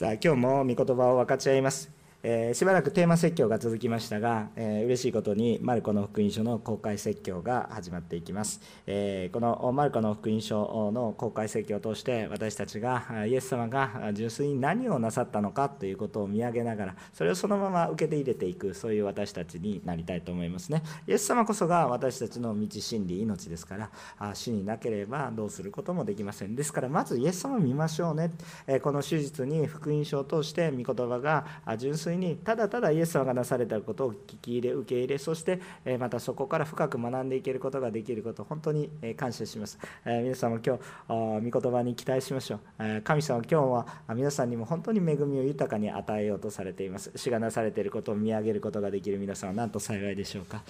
さあ今日も御言葉を分かち合います。えー、しばらくテーマ説教が続きましたが、えー、嬉しいことにマルコの福音書の公開説教が始まっていきます、えー、このマルコの福音書の公開説教を通して私たちがイエス様が純粋に何をなさったのかということを見上げながらそれをそのまま受けて入れていくそういう私たちになりたいと思いますね。イエス様こそが私たちの道真理命ですから死になければどうすることもできません。ですからまずイエス様を見ましょうね、えこの手術に福音書を通して御言葉が純粋粋にただただイエス様がなされたことを聞き入れ受け入れそしてまたそこから深く学んでいけることができること本当に感謝します。皆さんも今日御言葉に期待しましょう。神様今日は皆さんにも本当に恵みを豊かに与えようとされています。主がなされていることを見上げることができる皆さんは何と幸いでしょうか。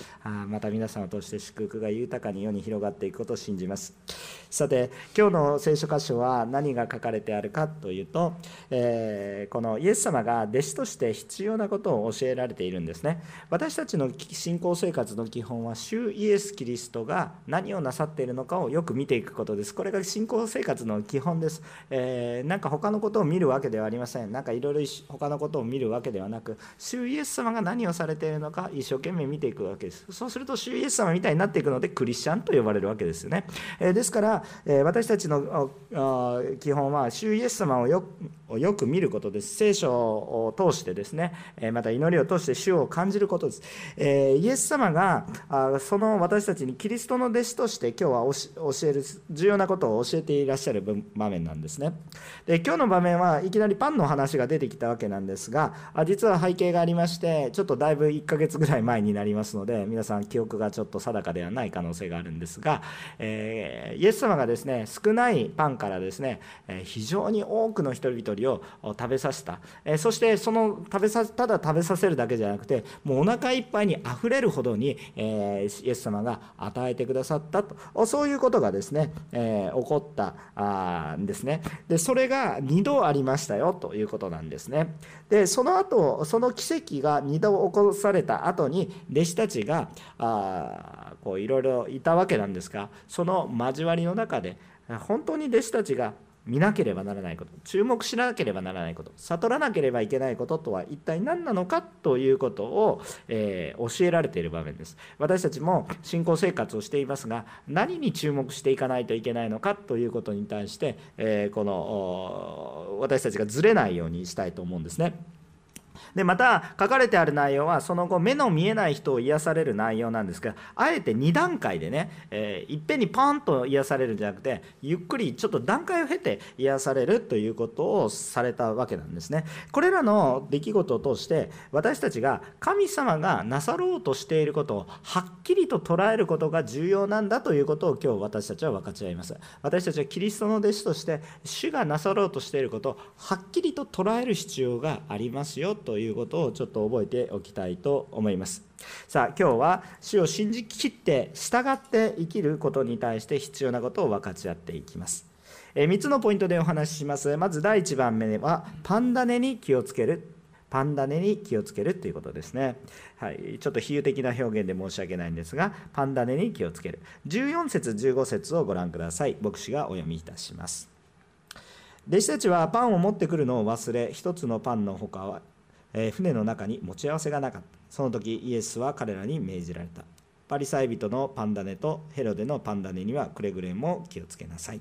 また皆さんを通して祝福が豊かに世に広がっていくことを信じます。さて今日の聖書箇所は何が書かれてあるかというと、えー、このイエス様が弟子として必要なことを教えられているんですね。私たちの信仰生活の基本は主イエス・キリストが何をなさっているのかをよく見ていくことです。これが信仰生活の基本です、えー、なんか他のことを見るわけではありません。なんかいろいろ他のことを見るわけではなく主イエス様が何をされているのか一生懸命見ていくわけです。そうすると主イエス様みたいになっていくのでクリスチャンと呼ばれるわけですよね、えー、ですからえ私たちの基本は主イエス様をよくよく見ることです。聖書を通してですねまた祈りを通して主を感じることです、イエス様がその私たちにキリストの弟子として今日は教える重要なことを教えていらっしゃる場面なんですね。で今日の場面はいきなりパンの話が出てきたわけなんですが実は背景がありましてちょっとだいぶ1ヶ月ぐらい前になりますので皆さん記憶がちょっと定かではない可能性があるんですが、えイエス様がですね少ないパンからですね非常に多くの人々を食べさせた。えそしてその食べさただ食べさせるだけじゃなくてもうお腹いっぱいにあふれるほどにえイエス様が与えてくださったと。そういうことがですねえ起こったんですね。でそれが2度ありましたよということなんですね。でその後その奇跡が2度起こされた後に弟子たちがあこういろいろいたわけなんですがその交わりの中で本当に弟子たちが見なければならないこと注目しなければならないこと悟らなければいけないこととは一体何なのかということを、えー、教えられている場面です私たちも信仰生活をしていますが何に注目していかないといけないのかということに対して、えー、この私たちがずれないようにしたいと思うんですね。でまた書かれてある内容はその後目の見えない人を癒される内容なんですがあえて2段階でね、えー、いっぺんにパンと癒されるんじゃなくてゆっくりちょっと段階を経て癒されるということをされたわけなんですね。これらの出来事を通して私たちが神様がなさろうとしていることをはっきりと捉えることが重要なんだということを今日私たちは分かち合います。私たちはキリストの弟子として主がなさろうとしていることをはっきりと捉える必要がありますよとということをちょっと覚えておきたいと思います。さあ今日は主を信じきって従って生きることに対して必要なことを分かち合っていきます。え3つのポイントでお話しします。まず第1番目はパンダネに気をつける。パンダネに気をつけるということですね。はい、ちょっと比喩的な表現で申し訳ないんですが、パンダネに気をつける。14節、15節をご覧ください。牧師がお読みいたします。弟子たちはパンを持ってくるのを忘れ、一つのパンのほかはえ船の中に持ち合わせがなかった。その時イエスは彼らに命じられた。パリサイ人のパンダネとヘロデのパンダネにはくれぐれも気をつけなさい。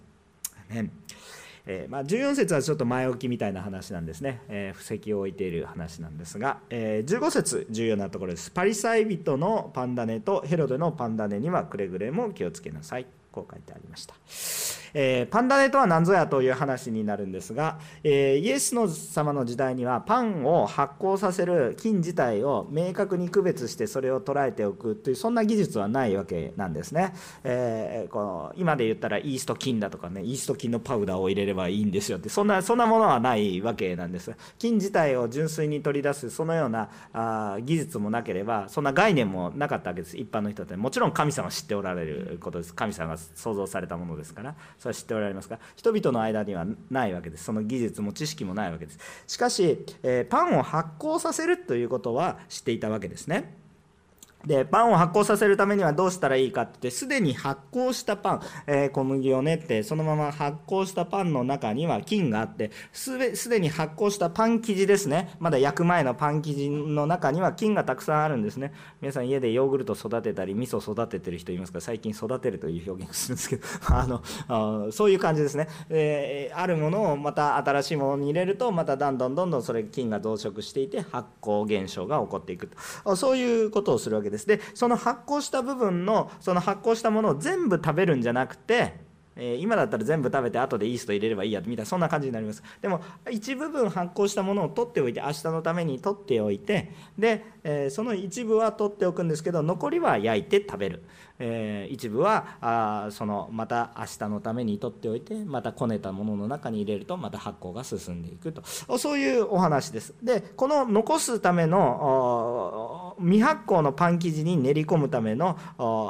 えー、まあ、14節はちょっと前置きみたいな話なんですね、えー、布石を置いている話なんですが、えー、15節重要なところです。パリサイ人のパンダネとヘロデのパンダネにはくれぐれも気をつけなさい。こう書いてありました。えー、パンダネとは何ぞやという話になるんですが、えー、イエスの様の時代にはパンを発酵させる菌自体を明確に区別してそれを捉えておくというそんな技術はないわけなんですね、えー、この今で言ったらイースト菌だとかねイースト菌のパウダーを入れればいいんですよってそんなそんなものはないわけなんです。菌自体を純粋に取り出すそのようなあ技術もなければそんな概念もなかったわけです。一般の人ってもちろん神様知っておられることです。神様が創造されたものですから。それは知っておられますが人々の間にはないわけです。その技術も知識もないわけです。しかし、えー、パンを発酵させるということは知っていたわけですね。でパンを発酵させるためにはどうしたらいいかってすでに発酵したパン、えー、小麦を練ってそのまま発酵したパンの中には菌があってすでに発酵したパン生地ですね。まだ焼く前のパン生地の中には菌がたくさんあるんですね。皆さん家でヨーグルト育てたり味噌育ててる人いますか？最近育てるという表現をするんですけど。あのあそういう感じですね、えー、あるものをまた新しいものに入れるとまたどんどんどんどんそれ菌が増殖していて発酵現象が起こっていくと。そういうことをするわけです。でその発酵した部分のその発酵したものを全部食べるんじゃなくてえ今だったら全部食べて後でイースト入れればいいやみたいなそんな感じになります。でも一部分発酵したものを取っておいて明日のために取っておいてで、えその一部は取っておくんですけど残りは焼いて食べる、え一部はあそのまた明日のために取っておいてまたこねたものの中に入れるとまた発酵が進んでいくと。そういうお話です。でこの残すための未発酵のパン生地に練り込むための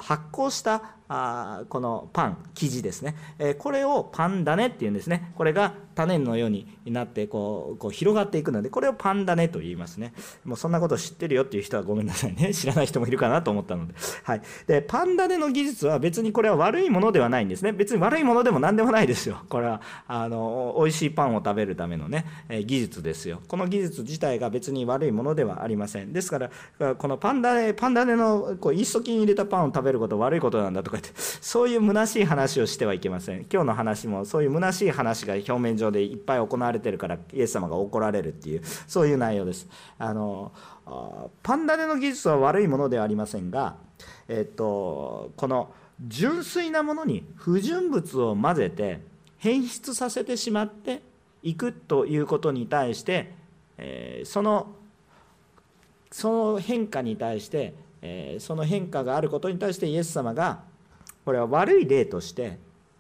発酵したあこのパン生地ですね、えこれをパン種っていうんですね。これが種のようになってこうこう広がっていくのでこれをパン種と言いますね。もうそんなこと知ってるよっていう人はごめんなさいね。知らない人もいるかなと思ったので,、はい、でパン種の技術は別にこれは悪いものではないんですね。別に悪いものでも何でもないですよ。これはあの美味しいパンを食べるためのね、え技術ですよ。この技術自体が別に悪いものではありません。ですからこのパン種パン種のこうイースト菌入れたパンを食べることは悪いことなんだとかってそういう虚しい話をしてはいけません。今日の話もそういう虚しい話が表面上でいっぱい行われてるからイエス様が怒られるっていうそういう内容です。あのパンダネの技術は悪いものではありませんが、えっと、この純粋なものに不純物を混ぜて変質させてしまっていくということに対して、えー、そのその変化に対して、えー、その変化があることに対してイエス様がこれは悪い例として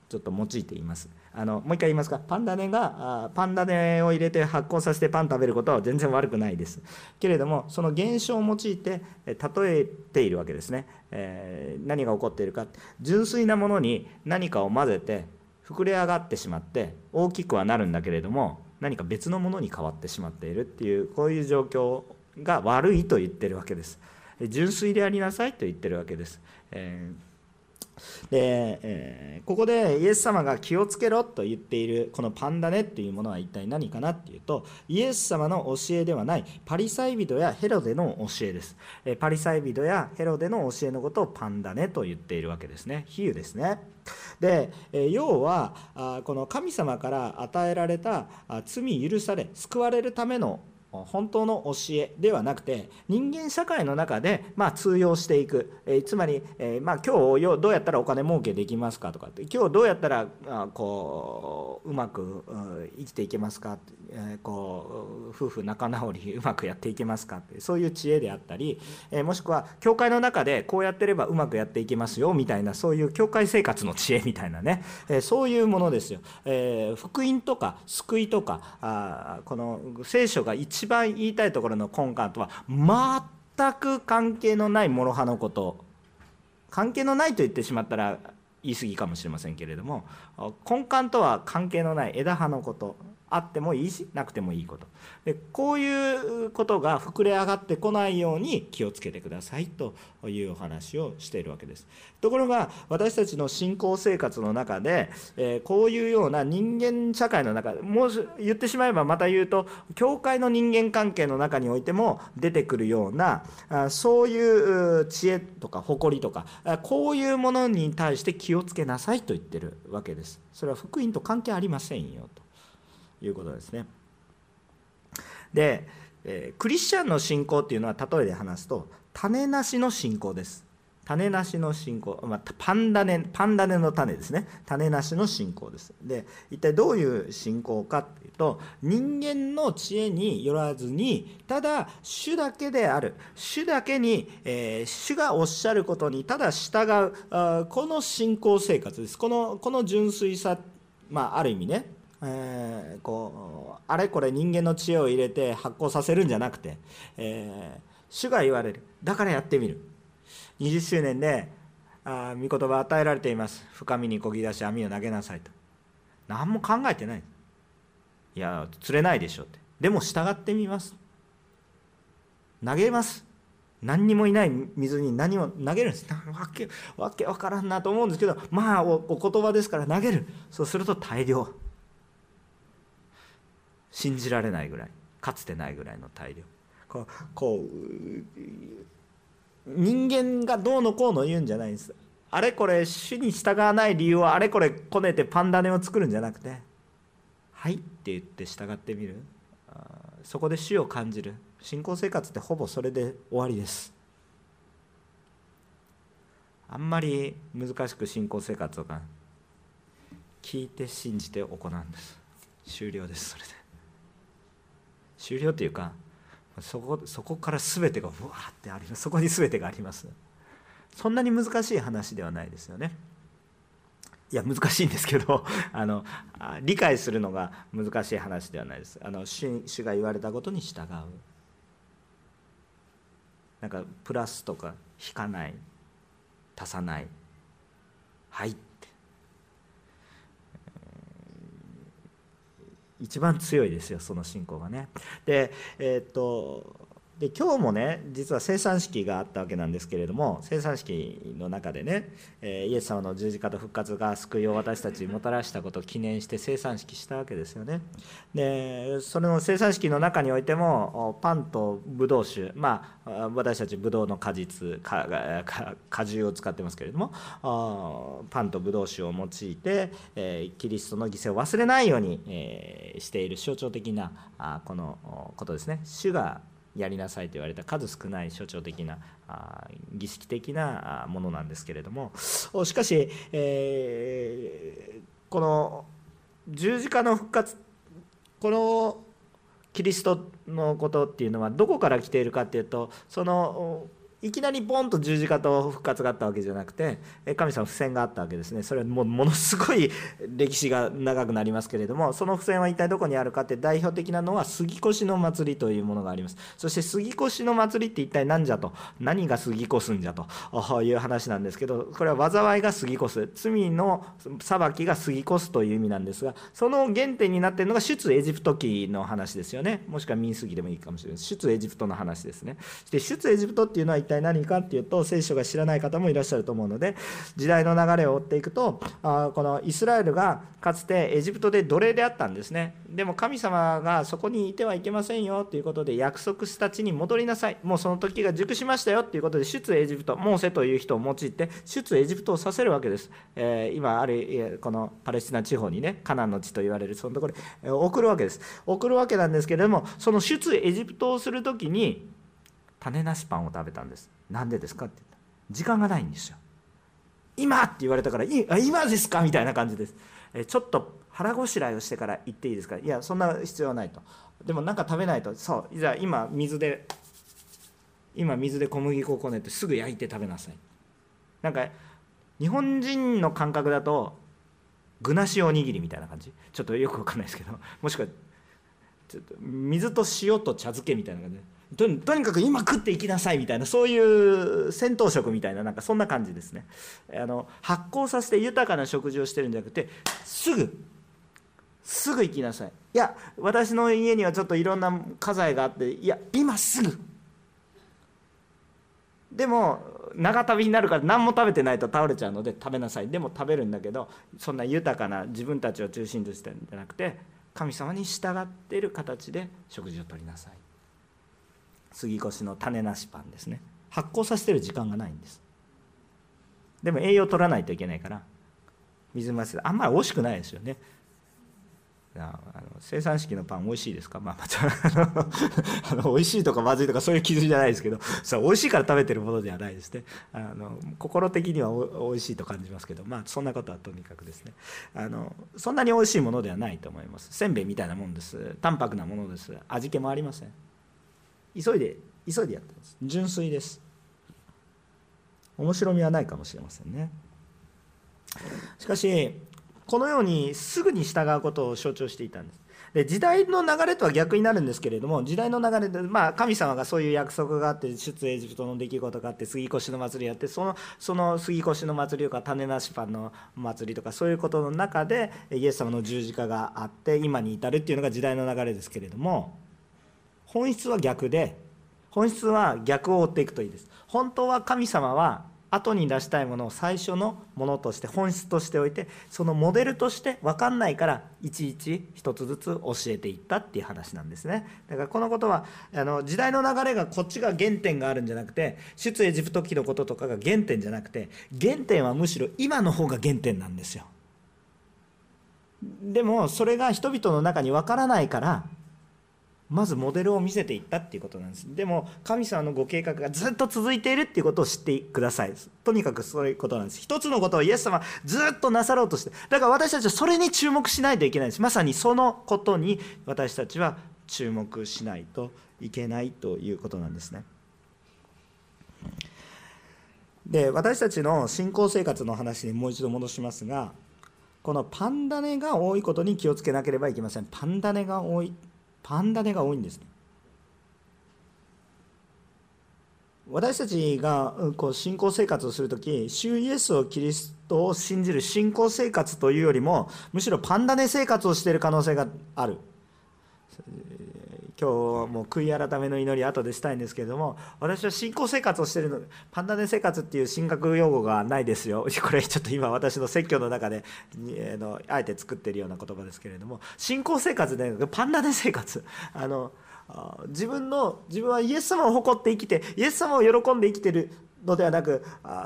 ちょっと用いています。あのもう一回言いますか。パンダネがパンダネを入れて発酵させてパン食べることは全然悪くないです。けれどもその現象を用いて例えているわけですね、えー、何が起こっているか。純粋なものに何かを混ぜて膨れ上がってしまって大きくはなるんだけれども何か別のものに変わってしまっているっていうこういう状況が悪いと言ってるわけです。純粋でありなさいと言ってるわけです、えーで、えー、ここでイエス様が気をつけろと言っているこのパンダネっていうものは一体何かなっていうとイエス様の教えではないパリサイ人やヘロデの教えです、えパリサイ人やヘロデの教えのことをパンダネと言っているわけですね。比喩ですね。で要はあこの神様から与えられたあ罪許され救われるための本当の教えではなくて人間社会の中でまあ通用していく、えつまり、えまあ、今日どうやったらお金儲けできますかとかって。今日どうやったらあこううまく生きていけますか、えこう夫婦仲直りうまくやっていけますかって。そういう知恵であったり、えもしくは教会の中でこうやってればうまくやっていけますよみたいなそういう教会生活の知恵みたいなね、えそういうものですよ、え福音とか救いとかあこの聖書が一一番言いたいところの根幹とは全く関係のない諸刃のこと。関係のないと言ってしまったら言い過ぎかもしれませんけれども根幹とは関係のない枝葉のこと。あってもいいしなくてもいいこと。でこういうことが膨れ上がってこないように気をつけてくださいというお話をしているわけです。ところが私たちの信仰生活の中で、えー、こういうような人間社会の中でもう言ってしまえばまた言うと教会の人間関係の中においても出てくるようなあそういう知恵とか誇りとかこういうものに対して気をつけなさいと言ってるわけです。それは福音と関係ありませんよと。いうことですね。で、えクリスチャンの信仰っていうのは例えで話すと種なしの信仰です。種なしの信仰、まあ、パンダネパンダネの種ですね。種なしの信仰です。で一体どういう信仰かっていうと人間の知恵によらずにただ主だけである。主だけに、えー、主がおっしゃることにただ従うこの信仰生活です。このこの純粋さまあある意味ね。えー、こうあれこれ人間の知恵を入れて発酵させるんじゃなくて、えー、主が言われる。だからやってみる。20周年であ御言葉与えられています。深みにこぎ出し網を投げなさいと。何も考えてない。いや釣れないでしょって。でも従ってみます。投げます。何にもいない。水に何も投げるんです。わけわけわからんなと思うんですけどまあおお言葉ですから投げる。そうすると大量。信じられないぐらいかつてないぐらいの大量。こうこう人間がどうのこうの言うんじゃないんです。あれこれ主に従わない理由はあれこれこねてパンダネを作るんじゃなくて「はい」って言って従ってみる。そこで主を感じる。信仰生活ってほぼそれで終わりです。あんまり難しく信仰生活とか聞いて信じて行うんです。終了ですそれで。終了というかそこそこから全てがわってあります。そこに全てがあります。そんなに難しい話ではないですよね。いや難しいんですけど あの理解するのが難しい話ではないです。あの主主が言われたことに従う。なんかプラスとか引かない。足さない。はいっ一番強いですよその信仰がね。でえっ、とで今日もね実は生産式があったわけなんですけれども生産式の中でね、えイエス様の十字架と復活が救いを私たちにもたらしたことを記念して生産式したわけですよね。でそれの生産式の中においてもパンとブドウ酒まあ私たちブドウの果実果汁を使ってますけれどもパンとブドウ酒を用いて、えキリストの犠牲を忘れないように、えしている象徴的なあこのことですね。主がやりなさいと言われた数少ない象徴的な儀式的なものなんですけれども。しかし、えー、この十字架の復活このキリストのことっていうのはどこから来ているかっていうとそのいきなりボンと十字架と復活があったわけじゃなくて神様付箋があったわけですね。それはもうものすごい歴史が長くなりますけれどもその付箋は一体どこにあるかって代表的なのは杉越の祭りというものがあります。そして杉越の祭りって一体何じゃと？何が杉越すんじゃと？いう話なんですけどこれは災いが杉越。す罪の裁きが杉越すという意味なんですがその原点になっているのが出エジプト記の話ですよね。もしくは民数記でもいいかもしれない出エジプトの話ですね。で出エジプトっていうのは体何かっていうと聖書が知らない方もいらっしゃると思うので時代の流れを追っていくとあこのイスラエルがかつてエジプトで奴隷であったんですね。でも神様がそこにいてはいけませんよということで約束した地に戻りなさい。もうその時が熟しましたよということで出エジプトモーセという人を用いて出エジプトをさせるわけです、えー、今あるこのパレスチナ地方にねカナンの地と言われるそのところに送るわけです。送るわけなんですけれどもその出エジプトをする時に種なしパンを食べたんです。なんでですかって言った時間がないんですよ。今って言われたからあ今ですかみたいな感じです。えちょっと腹ごしらえをしてから行っていいですか？いやそんな必要はないと。でも何か食べないと。そうじゃあ今水で今水で小麦粉をこねてすぐ焼いて食べなさい。なんか日本人の感覚だと具なしおにぎりみたいな感じ。ちょっとよくわかんないですけどもしくは水と塩と茶漬けみたいな感じ。でとにかく今食っていきなさいみたいなそういう戦闘食みたいななんかそんな感じですね。あの発酵させて豊かな食事をしてるんじゃなくてすぐすぐ行きなさい。いや私の家にはちょっといろんな家財があっていや今すぐ。でも長旅になるから何も食べてないと倒れちゃうので食べなさい。でも食べるんだけどそんな豊かな自分たちを中心としてるんじゃなくて神様に従っている形で食事をとりなさい。杉越の種なしパンですね。発酵させてる時間がないんです。でも栄養を取らないといけないから水増しあんまり美味しくないですよね。あの生産式のパン美味しいですか、まあ、また あの美味しいとかまずいとかそういう基準じゃないですけどそ美味しいから食べてるものではないですね。あの心的にはお美味しいと感じますけどまあそんなことはとにかくですね。あのそんなに美味しいものではないと思います。せんべいみたいなもんです。淡白なものです。味気もありません。急いで急いでやってます。純粋です。面白みはないかもしれませんね。しかしこのようにすぐに従うことを象徴していたんです。で時代の流れとは逆になるんですけれども時代の流れで、まあ、神様がそういう約束があって出エジプトの出来事があって杉越の祭りやってそのその杉越の祭りとか種なしパンの祭りとかそういうことの中でイエス様の十字架があって今に至るっていうのが時代の流れですけれども本質は逆で本質は逆を追っていくといいです。本当は神様は後に出したいものを最初のものとして本質としておいてそのモデルとして分かんないからいちいち一つずつ教えていったっていう話なんですね。だからこのことはあの時代の流れがこっちが原点があるんじゃなくて出エジプト記のこととかが原点じゃなくて原点はむしろ今の方が原点なんですよ。でもそれが人々の中に分からないからまずモデルを見せていったっていうことなんです。でも神様のご計画がずっと続いているっていうことを知ってください。とにかくそういうことなんです。一つのことをイエス様ずっとなさろうとしてだから私たちはそれに注目しないといけないんです。まさにそのことに私たちは注目しないといけないということなんですね。で私たちの信仰生活の話にもう一度戻しますがこのパンダネが多いことに気をつけなければいけません。パンダネが多い。パンダネが多いんですね。私たちがこう信仰生活をする時主イエスをキリストを信じる信仰生活というよりもむしろパンダネ生活をしている可能性がある今日も悔い改めの祈り後でしたいんですけれども私は信仰生活をしているのでパンダネ生活っていう神学用語がないですよ。これちょっと今私の説教の中であのあえて作ってるような言葉ですけれども信仰生活でパンダネ生活。あの自分の自分はイエス様を誇って生きてイエス様を喜んで生きてるのではなく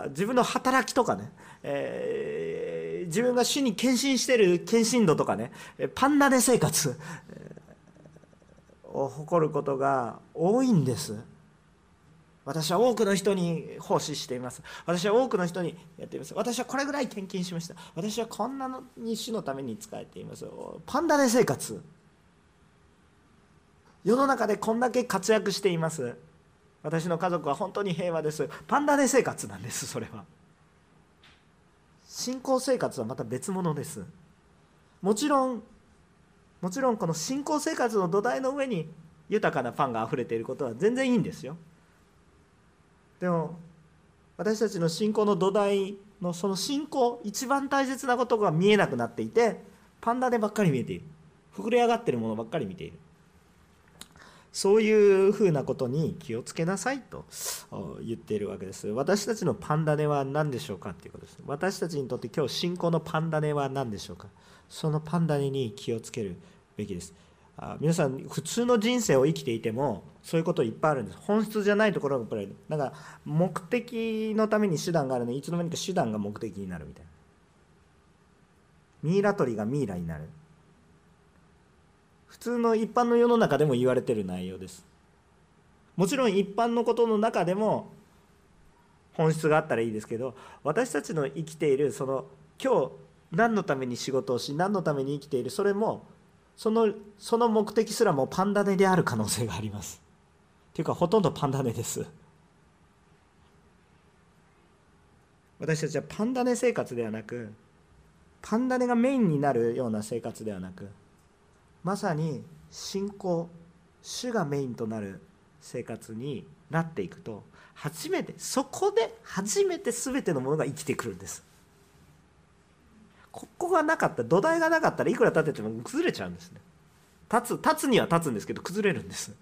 自分の働きとかね、えー、自分が主に献身してる献身度とかねパンダネ生活。を誇ることが多いんです。私は多くの人に奉仕しています。私は多くの人にやっています。私はこれぐらい献金しました。私はこんなのに主のために使えています。パンダネ生活。世の中でこんだけ活躍しています。私の家族は本当に平和です。パンダネ生活なんですそれは。信仰生活はまた別物です。もちろんもちろんこの信仰生活の土台の上に豊かなパンがあふれていることは全然いいんですよ。でも私たちの信仰の土台のその信仰一番大切なことが見えなくなっていてパンダでばっかり見えている。膨れ上がってるものばっかり見ている。そういうふうなことに気をつけなさいと言っているわけです。私たちのパンダネは何でしょうかということです。私たちにとって今日信仰のパンダネは何でしょうか。そのパンダネに気をつける。べきです。あ皆さん普通の人生を生きていてもそういうこといっぱいあるんです。本質じゃないところがやっぱりなんか目的のために手段があるのにいつの間にか手段が目的になるみたいな。ミイラ取りがミイラになる。普通の一般の世の中でも言われてる内容です。もちろん一般のことの中でも本質があったらいいですけど私たちの生きているその今日何のために仕事をし何のために生きているそれもそのその目的すらもパンダネである可能性があります。というかほとんどパンダネです。私たちはパンダネ生活ではなくパンダネがメインになるような生活ではなくまさに信仰主がメインとなる生活になっていくと初めてそこで初めて全てのものが生きてくるんです。ここがなかった土台がなかったらいくら立てても崩れちゃうんですね。立つ立つには立つんですけど崩れるんです。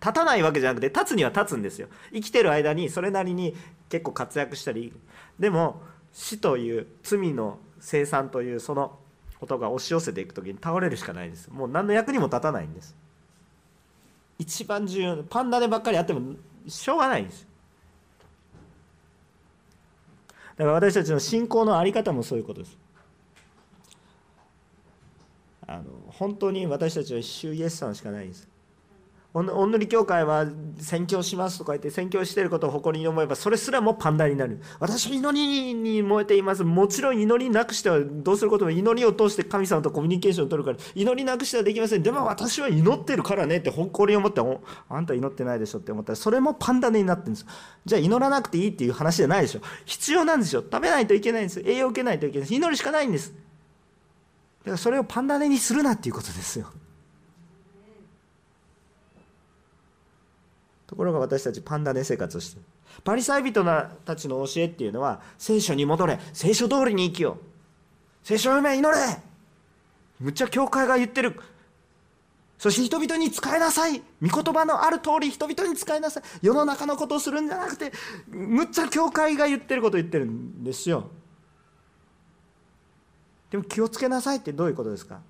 立たないわけじゃなくて立つには立つんですよ。生きてる間にそれなりに結構活躍したりでも死という罪の生産というそのことが押し寄せていく時に倒れるしかないです。もう何の役にも立たないんです。一番重要なパンダでばっかりあってもしょうがないんです。だから私たちの信仰の在り方もそういうことです。あの本当に私たちは主イエスさんしかないんです。おんぬり教会は宣教しますとか言って宣教してることを誇りに思えばそれすらもパンダになる。私は祈りに燃えています。もちろん祈りなくしてはどうすることも祈りを通して神様とコミュニケーションを取るから祈りなくしてはできません。でも私は祈ってるからねって誇りを持ってあんた祈ってないでしょって思ったらそれもパンダになってるんです。じゃあ祈らなくていいっていう話じゃないでしょ。必要なんですよ。食べないといけないんです。栄養を受けないといけないです。祈るしかないんです。だからそれをパンダネにするなっていうことですよ。ところが私たちパンダネ生活をしてるパリサイ人たちの教えっていうのは聖書に戻れ聖書通りに生きよう。聖書を読め祈れ。むっちゃ教会が言ってる。そして人々に使いなさい。御言葉のある通り人々に使いなさい。世の中のことをするんじゃなくてむっちゃ教会が言ってることを言ってるんですよ。でも気をつけなさいってどういうことですか？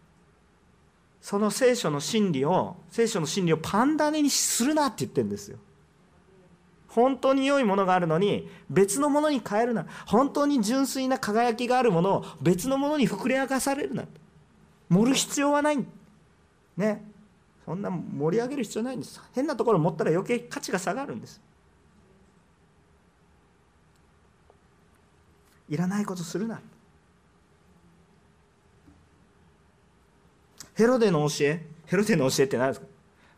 その聖書の真理を聖書の真理をパンダネにするなって言ってるんですよ。本当に良いものがあるのに別のものに変えるな。本当に純粋な輝きがあるものを別のものに膨れ上がされるな。盛る必要はない。ね。そんな盛り上げる必要ないんです。変なところ持ったら余計価値が下がるんです。いらないことするな。ヘロデの教え？ヘロデの教えって何ですか？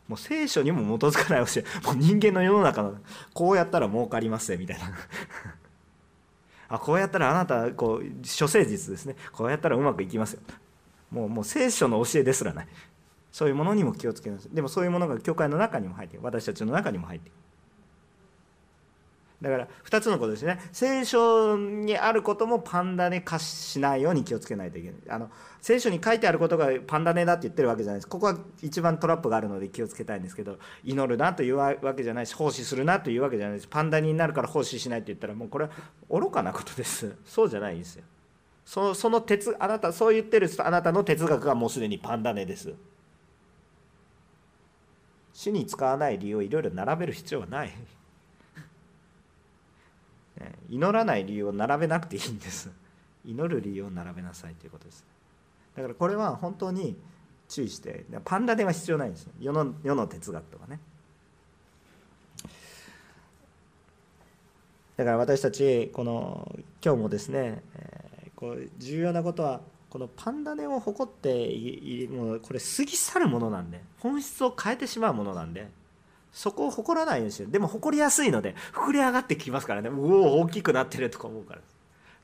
もう聖書にも基づかない教え。もう人間の世の中の。こうやったら儲かりますねみたいな。あこうやったらあなたこう諸聖実ですね。こうやったらうまくいきますよ。もうもう聖書の教えですらない。そういうものにも気をつけます。でもそういうものが教会の中にも入って私たちの中にも入っている。だから2つのことですね。聖書にあることもパンダネ化しないように気をつけないといけない。あの聖書に書いてあることがパンダネだって言ってるわけじゃないです。ここは一番トラップがあるので気をつけたいんですけど祈るなというわけじゃないし奉仕するなというわけじゃないですパンダネになるから奉仕しないって言ったらもうこれは愚かなことです。そうじゃないんですよ。そその哲あなたそう言ってるあなたの哲学がもうすでにパンダネです。死に使わない理由をいろいろ並べる必要はない。祈らない理由を並べなくていいんです。祈る理由を並べなさいということです。だからこれは本当に注意してパンダでは必要ないんです世の世の哲学とかね。だから私たちこの今日もですね、えこう重要なことはこのパンダネを誇ってもうこれ過ぎ去るものなんで本質を変えてしまうものなんでそこを誇らないんですよでも誇りやすいので膨れ上がってきますからね。うお大きくなってるとか思うから。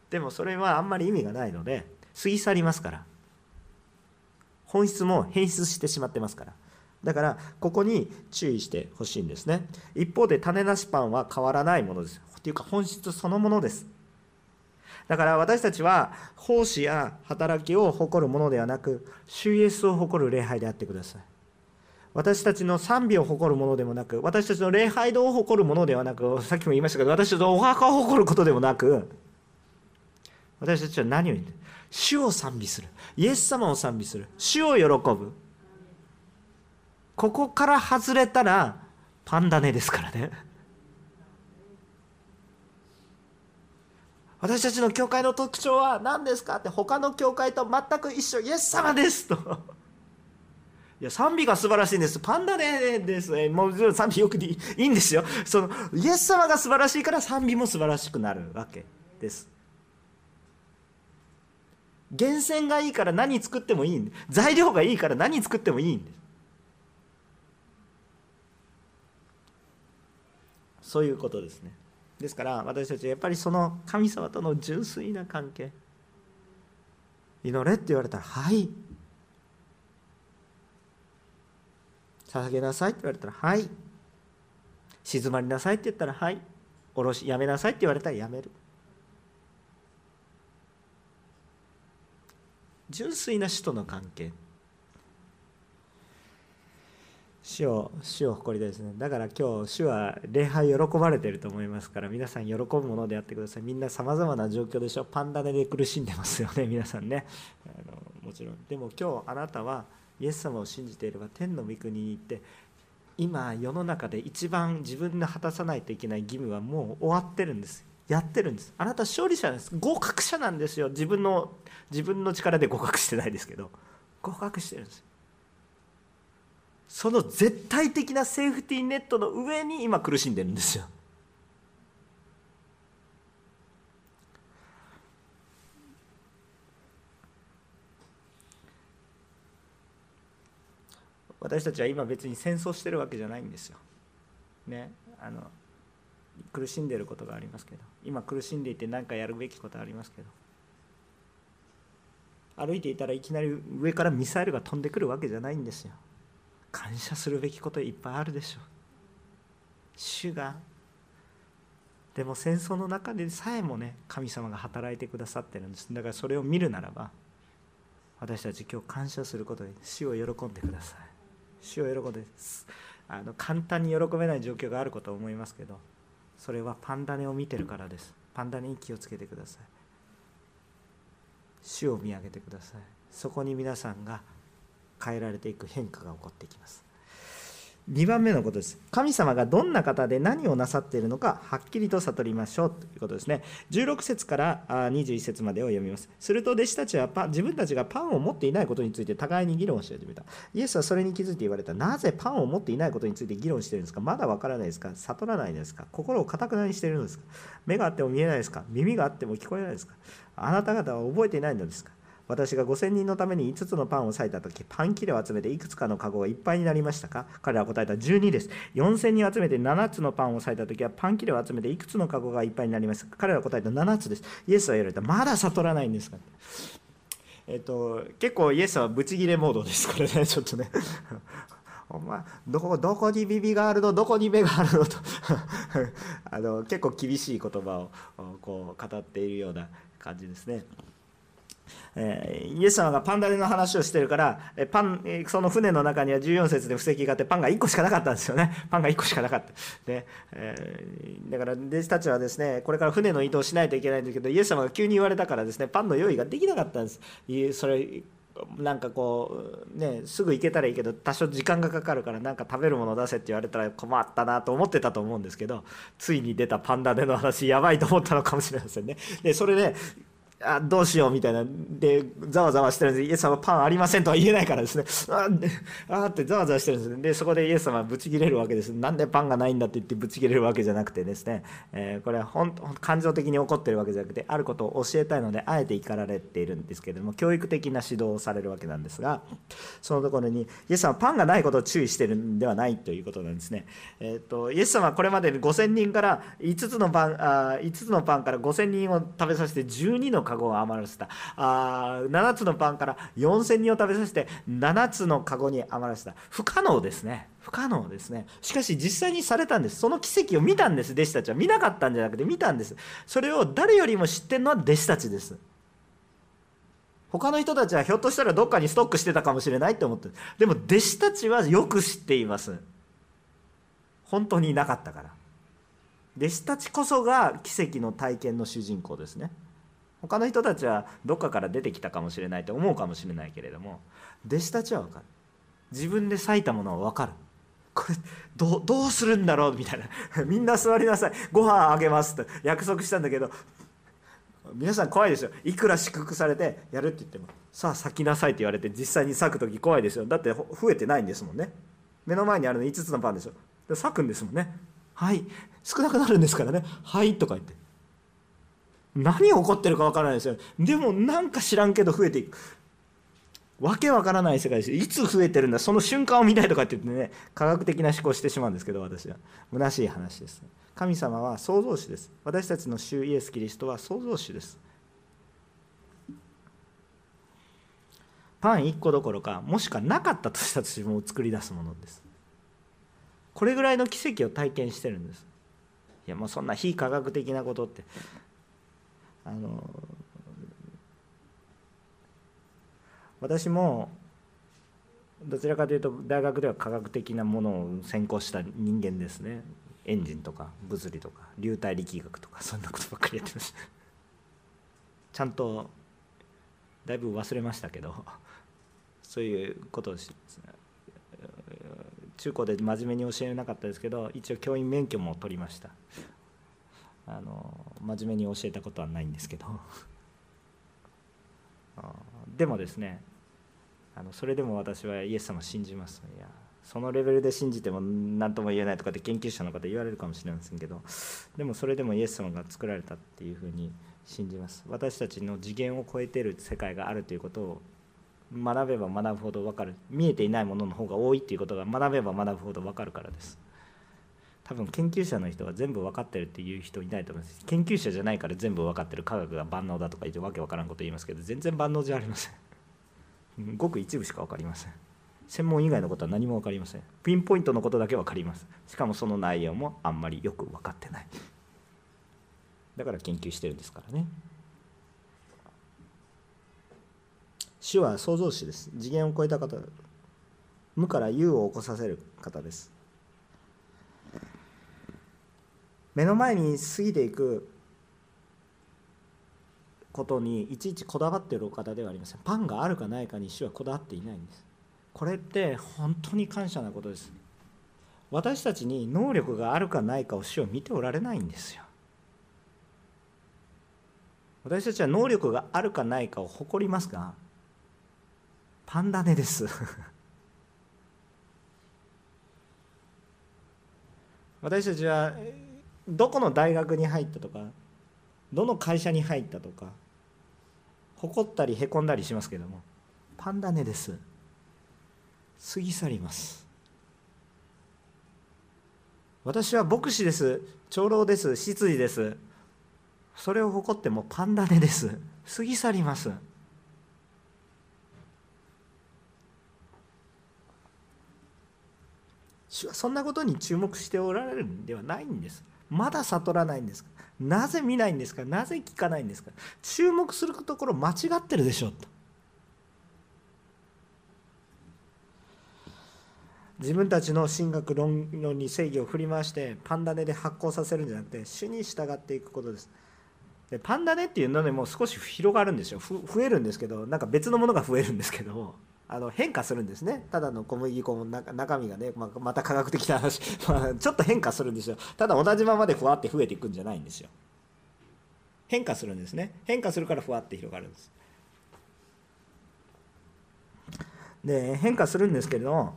でもそれはあんまり意味がないので過ぎ去りますから。本質も変質してしまってますから。だからここに注意してほしいんですね。一方で種なしパンは変わらないものです。っていうか本質そのものです。だから私たちは奉仕や働きを誇るものではなく主イエスを誇る礼拝であってください。私たちの賛美を誇るものでもなく私たちの礼拝堂を誇るものではなくさっきも言いましたけど私たちのお墓を誇ることでもなく私たちは何を言って主を賛美する。イエス様を賛美する。主を喜ぶ。ここから外れたらパンダネですからね。私たちの教会の特徴は何ですかって他の教会と全く一緒。イエス様ですと。いや賛美が素晴らしいんです。パンダネです。ねもう賛美よくいいんですよ。そのイエス様が素晴らしいから賛美も素晴らしくなるわけです。源泉がいいから何作ってもいいんで材料がいいから何作ってもいいんです。そういうことですね。ですから私たちはやっぱりその神様との純粋な関係。祈れって言われたらはい。捧げなさいって言われたらはい静まりなさいって言ったらはいおろしやめなさいって言われたらやめる。純粋な主との関係。主を主を誇りですね。だから今日主は礼拝喜ばれてると思いますから皆さん喜ぶものであってください。みんなさまざまな状況でしょ。パンダネで苦しんでますよね皆さんね。あのもちろん。でも今日あなたはイエス様を信じていれば天の御国に行って今世の中で一番自分の果たさないといけない義務はもう終わってるんです。やってるんです。あなた勝利者です。合格者なんですよ。自分の自分の力で合格してないですけど。合格してるんです。その絶対的なセーフティーネットの上に今苦しんでるんですよ。私たちは今別に戦争してるわけじゃないんですよ。ね、あの苦しんでることがありますけど。今苦しんでいて何かやるべきことありますけど。歩いていたらいきなり上からミサイルが飛んでくるわけじゃないんですよ。感謝するべきこといっぱいあるでしょう。主がでも戦争の中でさえもね神様が働いてくださってるんです。だからそれを見るならば私たち今日感謝することで死を喜んでください。主を喜ぶです。あの簡単に喜べない状況があることは思いますけどそれはパンダネを見てるからです。パンダネに気をつけてください。主を見上げてください。そこに皆さんが変えられていく変化が起こっていきます。2番目のことです。神様がどんな方で何をなさっているのか、はっきりと悟りましょうということですね。16節から21節までを読みます。すると弟子たちはパ自分たちがパンを持っていないことについて互いに議論し始めた。イエスはそれに気づいて言われた。なぜパンを持っていないことについて議論しているんですか？まだわからないですか？悟らないですか？心をかたくなにしているのですか？目があっても見えないですか？耳があっても聞こえないですか？あなた方は覚えていないのですか？私が5000人のために5つのパンを割いた時パン切れを集めていくつかの籠がいっぱいになりましたか？彼らは答えた12です。4000人集めて7つのパンを割いた時はパン切れを集めていくつの籠がいっぱいになりましたか？彼らは答えた7つです。イエスは言われた。まだ悟らないんですか？えっと、結構イエスはブチギレモードです、これね、ちょっとね。お前どこどこに耳があるの？どこに目があるの？と。あの結構厳しい言葉をこう語っているような感じですね。えー、イエス様がパンダネの話をしてるから、えパンえその船の中には14節で布石があってパンが1個しかなかったんですよね。パンが1個しかなかった。で、えー、だから弟子たちはですねこれから船の移動しないといけないんですけどイエス様が急に言われたからですねパンの用意ができなかったんです。それなんかこうねすぐ行けたらいいけど多少時間がかかるからなんか食べるもの出せって言われたら困ったなと思ってたと思うんですけどついに出たパンダでの話やばいと思ったのかもしれませんね。でそれで、ね、あどうしようみたいな。でざわざわしてるんです。イエス様パンありませんとは言えないからですね。ああってざわざわしてるんですでそこでイエス様はブチ切れるわけです。なんでパンがないんだって言ってブチ切れるわけじゃなくてですね、えー、これは本当感情的に怒ってるわけじゃなくてあることを教えたいのであえて怒られているんですけれども教育的な指導をされるわけなんですがそのところにイエス様パンがないことを注意してるんではないということなんですね、えーと、イエス様はこれまで5000人から5つのパンあ5つのパンから5000人を食べさせて12の籠を余らせた。あ7つのパンから4000人を食べさせて7つの籠に余らせた。不可能ですね。不可能ですね。しかし実際にされたんです。その奇跡を見たんです。弟子たちは。見なかったんじゃなくて見たんです。それを誰よりも知ってるのは弟子たちです。他の人たちはひょっとしたらどっかにストックしてたかもしれないって思って。るでも弟子たちはよく知っています。本当になかったから。弟子たちこそが奇跡の体験の主人公ですね。他の人たちはどっかから出てきたかもしれないと思うかもしれないけれども弟子たちは分かる。自分で裂いたものは分かる。これどどうするんだろうみたいな。みんな座りなさい。ご飯あげますと。約束したんだけど。皆さん怖いですよ。いくら祝福されてやるって言っても。さあ咲きなさいって言われて実際に咲く時怖いですよ。だって増えてないんですもんね。目の前にあるの5つのパンでしょ咲くんですもんね。はい。少なくなるんですからね。はいとか言って。何起こってるか分からないですよ。でもなんか知らんけど増えていく。わけわからない世界ですいつ増えてるんだ。その瞬間を見たいとかって言ってね科学的な思考してしまうんですけど私は。虚しい話です。神様は創造主です。私たちの主イエス・キリストは創造主です。パン1個どころかもしかなかったとしたとしても作り出すものです。これぐらいの奇跡を体験してるんです。いやもうそんな非科学的なことって。あの私もどちらかというと大学では科学的なものを専攻した人間ですね。エンジンとか物理とか流体力学とか そんなことばっかりやってました。ちゃんとだいぶ忘れましたけど そういうことを中高で真面目に教えなかったですけど一応教員免許も取りました。あの真面目に教えたことはないんですけど。でもですねあのそれでも私はイエス様を信じます。いやそのレベルで信じても何とも言えないとかって研究者の方言われるかもしれませんけどでもそれでもイエス様が作られたっていうふうに信じます。私たちの次元を超えてる世界があるということを学べば学ぶほど分かる。見えていないものの方が多いっていうことが学べば学ぶほど分かるからです。多分研究者の人が全部分かってるっていう人いないと思います。研究者じゃないから全部分かってる。科学が万能だとか言ってわけわからんこと言いますけど全然万能じゃありません。ごく一部しか分かりません。専門以外のことは何も分かりません。ピンポイントのことだけ分かります。しかもその内容もあんまりよく分かってない。だから研究してるんですからね。主は創造主です。次元を超えた方。無から有を起こさせる方です。目の前に過ぎていくことにいちいちこだわっているお方ではありません。パンがあるかないかに主はこだわっていないんです。これって本当に感謝なことです。私たちに能力があるかないかを主は見ておられないんですよ。私たちは能力があるかないかを誇りますがパンダネです。私たちはどこの大学に入ったとかどの会社に入ったとか誇ったりへこんだりしますけどもパンダネです。過ぎ去ります。私は牧師です。長老です。執事です。それを誇ってもパンダネです。過ぎ去ります。主はそんなことに注目しておられるんではないんです。まだ悟らないんですか？なぜ見ないんですか？なぜ聞かないんですか？注目するところ間違ってるでしょうと。自分たちの神学論論に正義を振り回してパンダネで発行させるんじゃなくて主に従っていくことです。でパンダネっていうのでも少し広がるんですよ。増えるんですけどなんか別のものが増えるんですけど。あの変化するんですね。ただの小麦粉も中身がね、ままた科学的な話、ちょっと変化するんですよ。ただ同じままでふわって増えていくんじゃないんですよ。変化するんですね。変化するからふわって広がるんです。で変化するんですけれども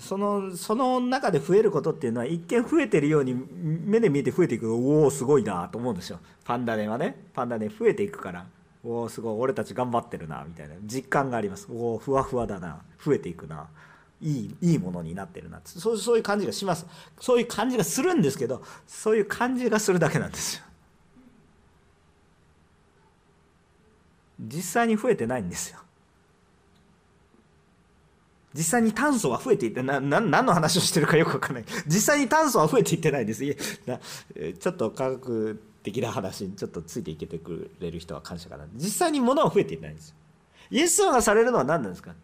そのその中で増えることっていうのは一見増えてるように目で見えて増えていくおおすごいなと思うんですよ。パンダネはね。パンダネ増えていくから。おおすごい。俺たち頑張ってるなみたいな。実感があります。おおふわふわだな。増えていくな。いいいいものになってるな。そうそういう感じがします。そういう感じがするんですけどそういう感じがするだけなんですよ。実際に増えてないんですよ。実際に炭素は増えていってなな何の話をしてるかよく分かんない。実際に炭素は増えていってないです。いちょっと科学的な話にちょっとついていけてくれる人は感謝かな。実際に物は増えていないんですよ。イエス様がされるのは何なんですか？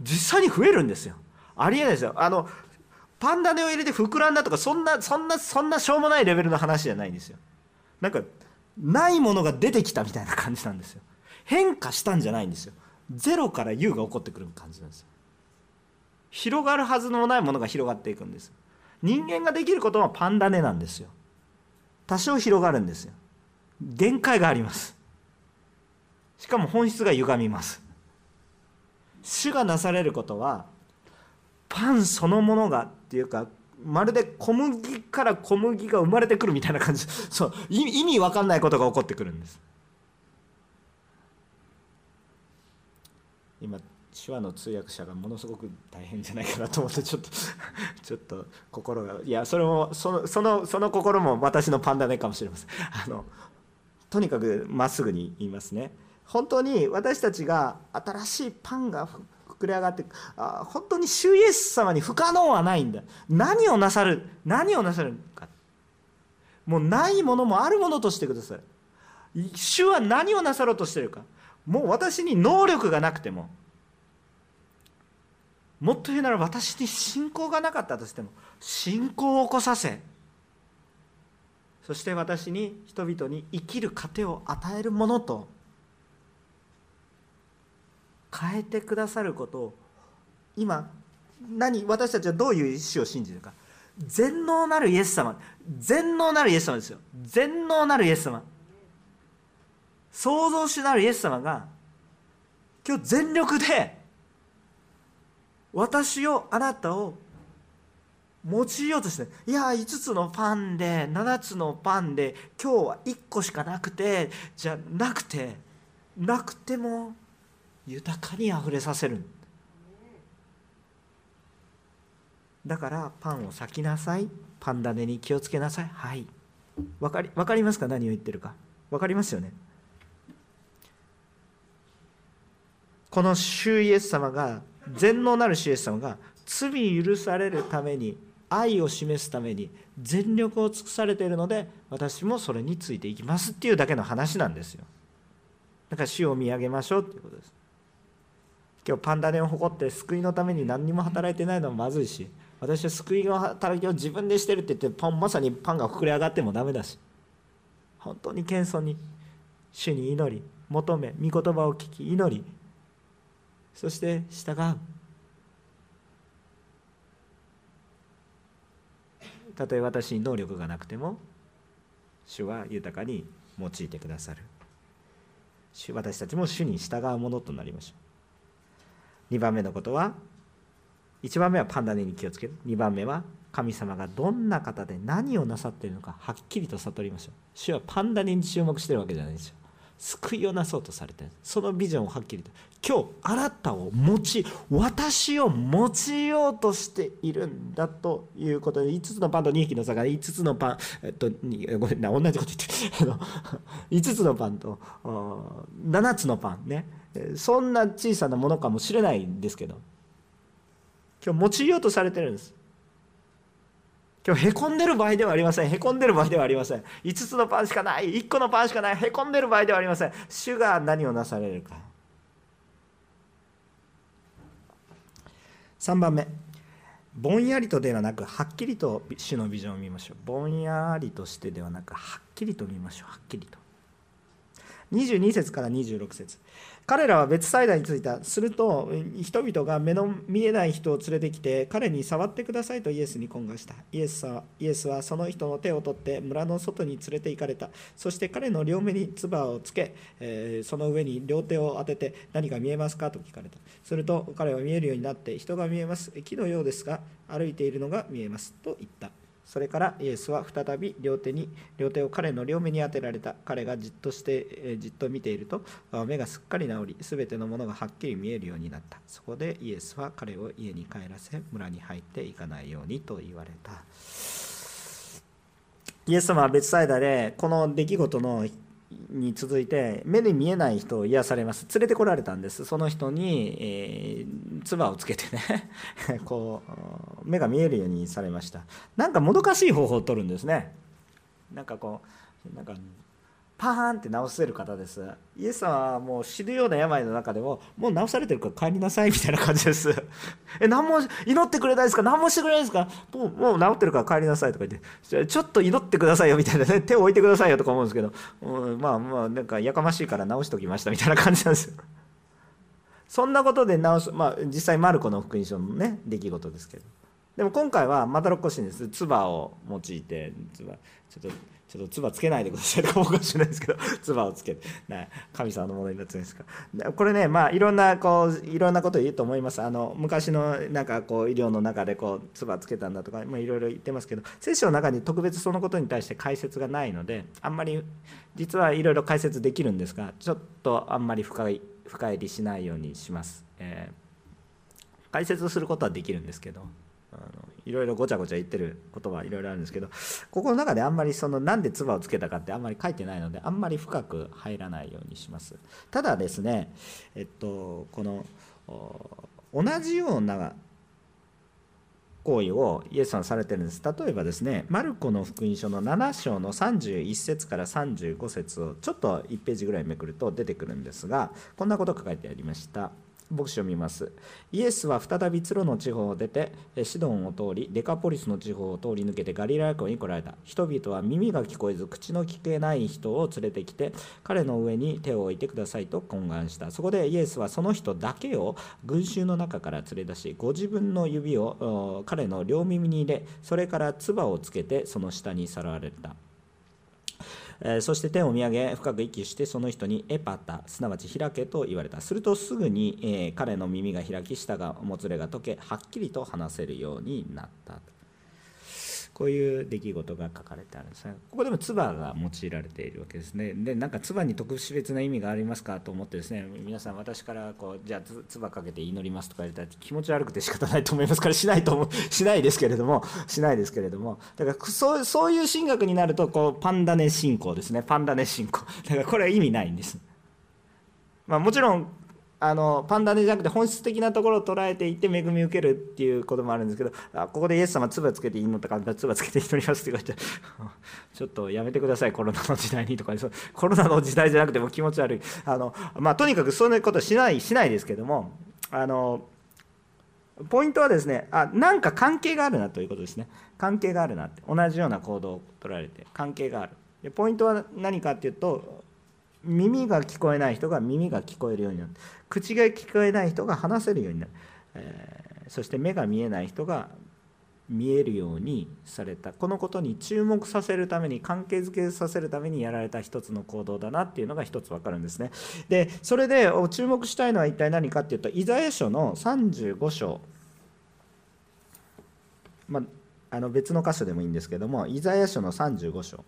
実際に増えるんですよ。ありえないですよ。あのパンダネを入れて膨らんだとかそんなそんなそんなしょうもないレベルの話じゃないんですよ。なんかないものが出てきたみたいな感じなんですよ。変化したんじゃないんですよ。ゼロから U が起こってくる感じなんですよ。広がるはずのないものが広がっていくんです。人間ができることはパンダネなんですよ。多少広がるんですよ。限界があります。しかも本質が歪みます。主がなされることはパンそのものがっていうかまるで小麦から小麦が生まれてくるみたいな感じ。そう意味わかんないことが起こってくるんです。今手話の通訳者がものすごく大変じゃないかなと思ってちょっと ちょっと心がいやそれもそのそのその心も私のパンダネかもしれません。あのとにかくまっすぐに言いますね。本当に私たちが新しいパンが膨れ上がってあ本当に主イエス様に不可能はないんだ。何をなさる何をなさるか。もうないものもあるものとしてください。主は何をなさろうとしてるか。もう私に能力がなくても。もっと言うなら私に信仰がなかったとしても信仰を起こさせそして私に人々に生きる糧を与えるものと変えてくださることを今何私たちはどういう意志を信じるか。全能なるイエス様。全能なるイエス様ですよ。全能なるイエス様。創造主なるイエス様が今日全力で私をあなたを用いようとしていや5つのパンで7つのパンで今日は1個しかなくてじゃなくてなくても豊かにあふれさせる。だからパンを裂きなさい。パンダに気をつけなさい。はい。分かり分かりますか？何を言ってるか。分かりますよね？この主イエス様が全能なる主イエス様が罪許されるために愛を示すために全力を尽くされているので私もそれについていきますっていうだけの話なんですよ。だから主を見上げましょうっていうことです。今日パンダネを誇って救いのために何にも働いてないのはまずいし私は救いの働きを自分でしてるって言ってパンまさにパンが膨れ上がってもダメだし本当に謙遜に主に祈り求め御言葉を聞き祈りそして従う。たとえ私に能力がなくても主は豊かに用いてくださる。私たちも主に従うものとなりましょう。2番目のことは1番目はパンダネに気をつける。2番目は神様がどんな方で何をなさっているのかはっきりと悟りましょう。主はパンダネに注目してるわけじゃないですよ。救いをなそうとされてそのビジョンをはっきりと今日あなたを持ち私を持ちようとしているんだということで5つのパンと2匹の魚5つのパン、えっと、ごめんな同じこと言ってあの5つのパンと7つのパンね。そんな小さなものかもしれないんですけど今日持ちようとされてるんです。今日へこんでる場合ではありません。へこんでる場合ではありません。5つのパンしかない。1個のパンしかない。へこんでる場合ではありません。主が何をなされるか。3番目。ぼんやりとではなくはっきりと主のビジョンを見ましょう。ぼんやりとしてではなくはっきりと見ましょう。はっきりと。22節から26節。彼らは別サイダーに着いた。すると、人々が目の見えない人を連れてきて、彼に触ってくださいとイエスに懇願した。イエスはイエスはその人の手を取って村の外に連れて行かれた。そして彼の両目に唾をつけ、えー、その上に両手を当てて、何か見えますかと聞かれた。すると彼は見えるようになって、人が見えます。木のようですが、歩いているのが見えます。と言った。それからイエスは再び両手に両手を彼の両目に当てられた。彼がじっとしてじっと見ていると目がすっかり治り全てのものがはっきり見えるようになった。そこでイエスは彼を家に帰らせ村に入っていかないようにと言われた。イエス様は別サイダでこの出来事のに続いて目で見えない人を癒されます。連れてこられたんです。その人に、えー、唾をつけてね。こう目が見えるようにされました。なんかもどかしい方法を取るんですね。なんかこうなんかパーンって治せる方です。イエス様はもう死ぬような病の中でももう治されてるから帰りなさいみたいな感じです。え何も祈ってくれないですか？何もしてくれないですか？もうもう治ってるから帰りなさいとか言ってちょっと祈ってくださいよみたいなね 手を置いてくださいよとか思うんですけど、うん、まあまあなんかやかましいから治しておきましたみたいな感じなんですよ。そんなことで治すまあ実際マルコの福音書のね出来事ですけど。でも今回はまたろっこしいんです。唾を用いて唾ちょっとちょっと唾つけないでくださいとかもかしれないですけど 唾をつけて、ね、神様のものになってるんですか。これねまあいろんなこういろんなこと言うと思います。あの昔のなんかこう医療の中でこう唾つけたんだとか、まあ、いろいろ言ってますけど聖書の中に特別そのことに対して解説がないのであんまり実はいろいろ解説できるんですがちょっとあんまり深い深入りしないようにします、えー、解説することはできるんですけどあのいろいろごちゃごちゃ言ってることはいろいろあるんですけどここの中であんまりそのなんで唾をつけたかってあんまり書いてないのであんまり深く入らないようにします。ただですねえっとこの同じような行為をイエスさんされてるんです。例えばですねマルコの福音書の7章の31節から35節をちょっと1ページぐらいめくると出てくるんですがこんなこと書いてありました。牧師を見ます。イエスは再びツロの地方を出てシドンを通りデカポリスの地方を通り抜けてガリラヤ湖に来られた。人々は耳が聞こえず口の聞けない人を連れてきて彼の上に手を置いてくださいと懇願した。そこでイエスはその人だけを群衆の中から連れ出しご自分の指を彼の両耳に入れそれから唾をつけてその下にさらわれた。えそして手を見上げ深く息してその人にエパタすなわち開けと言われた。するとすぐに、え彼の耳が開き舌がもつれが解けはっきりと話せるようになった。こういう出来事が書かれてあるんですね。ここでも唾が用いられているわけですね。で、なんか唾に特殊別な意味がありますかと思ってですね、皆さん私からこう、じゃあ唾かけて祈りますとか言ったら気持ち悪くて仕方ないと思いますからしないと思う、しないですけれども、しないですけれども、だからそうそういう神学になると、こう、パンダネ信仰ですね。パンダネ信仰。だからこれは意味ないんです。まあもちろんあのパンダネじゃなくて本質的なところを捉えていって恵み受けるっていうこともあるんですけどあここでイエス様唾つけていいのとか唾つけて祈りますって言われてちょっとやめてくださいコロナの時代にとかそ コロナの時代じゃなくても気持ち悪い。あの、まあ、とにかくそういうことしないしないですけどもあのポイントはですねあなんか関係があるなということですね。関係があるなって。同じような行動を取られて関係がある。でポイントは何かっていうと耳が聞こえない人が耳が聞こえるようになる。口が聞こえない人が話せるようになる、えー、そして目が見えない人が見えるようにされた。このことに注目させるために関係づけさせるためにやられた一つの行動だなっていうのが一つ分かるんですね。でそれで注目したいのは一体何かっていうとイザヤ書の35章。まあ、あの別の箇所でもいいんですけどもイザヤ書の35章。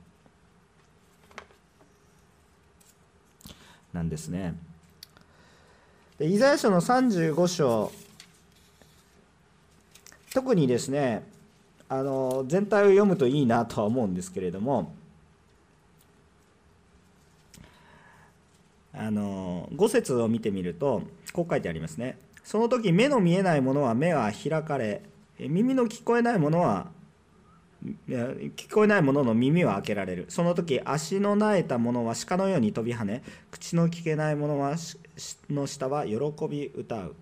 なんですね。でイザヤ書の35章。特にですねあの全体を読むといいなとは思うんですけれどもあの5節を見てみるとこう書いてありますね。その時目の見えないものは目が開かれ耳の聞こえないものは聞こえないものの耳は開けられる。その時足のなえたものは鹿のように飛び跳ね口の聞けないものはの下は喜び歌う。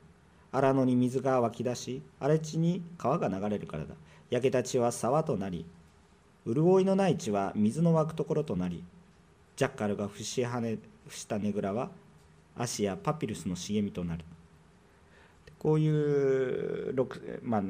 荒野に水が湧き出し荒れ地に川が流れるからだ。焼けた地は沢となり潤いのない地は水の湧くところとなりジャッカルが伏し跳ね伏したねぐらは足やパピルスの茂みとなる。こういう、まあ、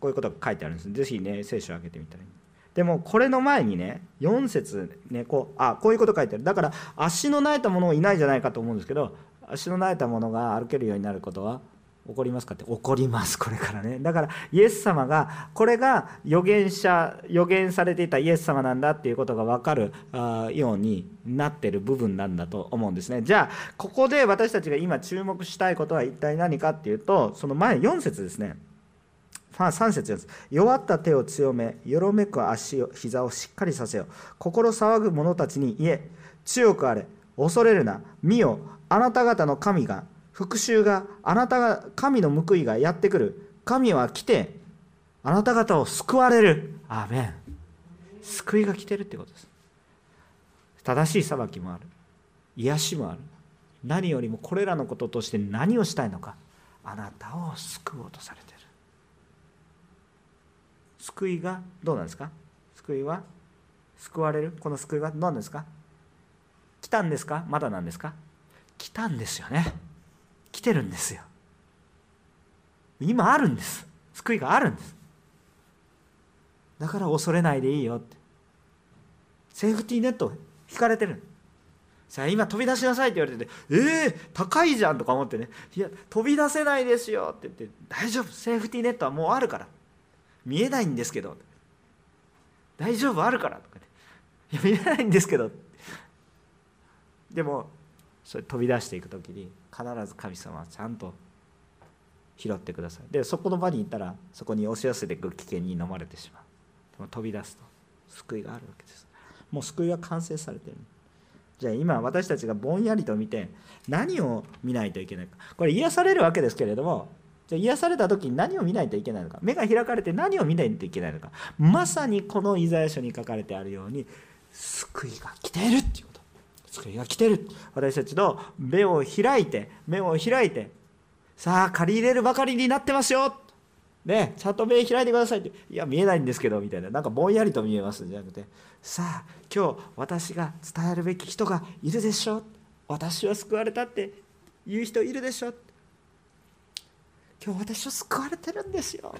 こういうことが書いてあるんです。ぜひね聖書を開けてみたらい。でもこれの前にね4節ねこうあこういうこと書いてある。だから足のなえたものいないじゃないかと思うんですけど足のなえたものが歩けるようになることは起こりますかって？起こりますこれからね。だからイエス様がこれが預言者預言されていたイエス様なんだっていうことが分かるようになってる部分なんだと思うんですね。じゃあここで私たちが今注目したいことは一体何かっていうとその前4節ですね。3節です。弱った手を強めよろめく足を膝をしっかりさせよ。心騒ぐ者たちに言え強くあれ恐れるな。見よあなた方の神が復讐があなたが神の報いがやってくる。神は来てあなた方を救われる。アーメン。救いが来てるってことです。正しい裁きもある。癒しもある。何よりもこれらのこととして何をしたいのか。あなたを救おうとされてる。救いがどうなんですか？救いは救われる。この救いは何ですか？来たんですか？まだなんですか？来たんですよね。来てるんですよ。今あるんです。救いがあるんです。だから恐れないでいいよって。セーフティーネット引かれてるさあ今飛び出しなさいって言われててえー、高いじゃんとか思ってね。いや飛び出せないですよって言って大丈夫。セーフティーネットはもうあるから。見えないんですけど大丈夫あるからとか。ねいや見えないんですけどでもそれ飛び出していく時に必ず神様はちゃんと拾ってください。でそこの場に行ったらそこに押し寄せていく危険に飲まれてしまう。でも飛び出すと救いがあるわけです。もう救いは完成されてる。じゃあ今私たちがぼんやりと見て何を見ないといけないか。これ癒されるわけですけれどもじゃ癒された時に何を見ないといけないのか。目が開かれて何を見ないといけないのか。まさにこのイザヤ書に書かれてあるように救いが来ているっていう救いが来てる。私たちの目を開いて目を開いてさあ借り入れるばかりになってますよ。ねちゃんと目開いてくださいって。いや見えないんですけどみたいな。なんかぼんやりと見えますじゃなくて。さあ今日私が伝えるべき人がいるでしょう。私は救われたって言う人いるでしょう。今日私は救われてるんですよ。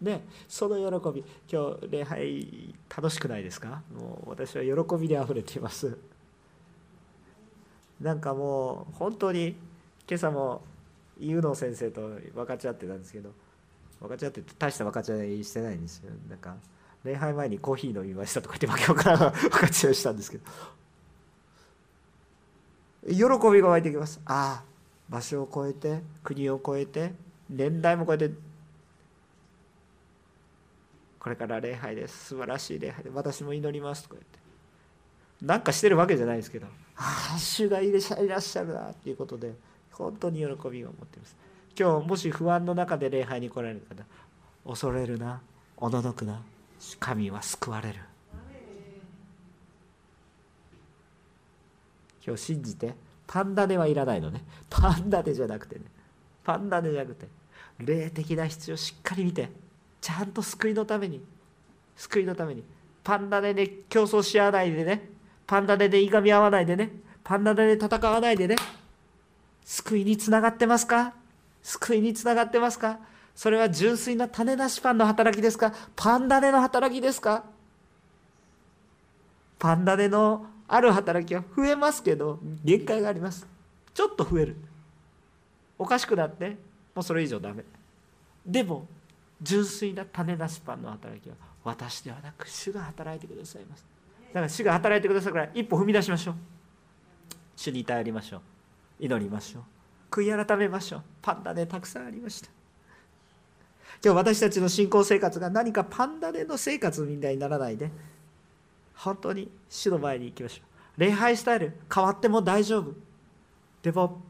ね、その喜び。今日礼拝楽しくないですか？もう私は喜びであふれています。なんかもう本当に今朝も優能先生と分かち合ってたんですけど分かち合って大した分かち合いしてないんですよ。なんか礼拝前にコーヒー飲みましたとか言ってわけから分かち合いしたんですけど。喜びが湧いてきます。ああ場所を超えて国を超えて年代も超えて。これから礼拝です。素晴らしい礼拝で私も祈りますとか言って。なんかしてるわけじゃないですけど。ああ主がいらっしゃるなっていうことで本当に喜びを持っています。今日もし不安の中で礼拝に来られる方恐れるなおののくな神は救われる。今日信じてパンダではいらないのね。パンダでじゃなくてね。パンダネじゃなくて霊的な必要しっかり見てちゃんと救いのために救いのためにパンダネで競争し合わないでねパンダネでいがみ合わないでね。パンダネで戦わないでね。救いにつながってますか？救いにつながってますか？それは純粋な種なしパンの働きですか？パンダネの働きですか？パンダネのある働きは増えますけど限界があります。ちょっと増える。おかしくなってもうそれ以上ダメ。でも純粋な種なしパンの働きは私ではなく主が働いてくださいます。だから主が働いてくださるから一歩踏み出しましょう。主に頼りましょう。祈りましょう悔い改めましょう。パンダネたくさんありました。今日私たちの信仰生活が何かパンダネの生活みたいにならないで。本当に主の前に行きましょう。礼拝スタイル変わっても大丈夫。でも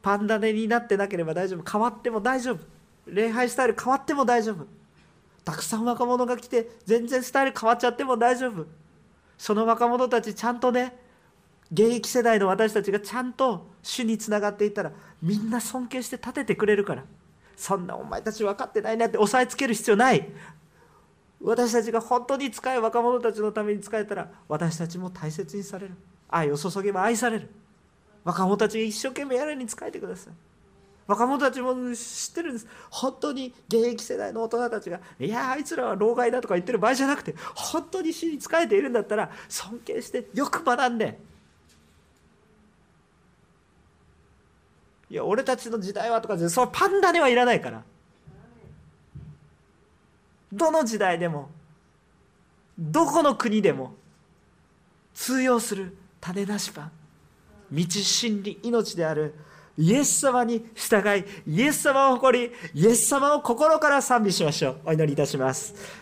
パンダネになってなければ大丈夫。変わっても大丈夫。礼拝スタイル変わっても大丈夫。たくさん若者が来て全然スタイル変わっちゃっても大丈夫その若者たちちゃんとね現役世代の私たちがちゃんと主につながっていったらみんな尊敬して立ててくれるから。そんなお前たち分かってないなって押さえつける必要ない。私たちが本当に使え若者たちのために使えたら私たちも大切にされる。愛を注げば愛される。若者たちが一生懸命やるに仕えてください。若者たちも知ってるんです。本当に現役世代の大人たちがいやあいつらは老害だとか言ってる場合じゃなくて本当に主に仕えているんだったら尊敬してよく学んで。いや俺たちの時代はとかそのパンダではいらないから。どの時代でもどこの国でも通用する種なしパン。道真理命であるイエス様に従いイエス様を誇りイエス様を心から賛美しましょう。お祈りいたします。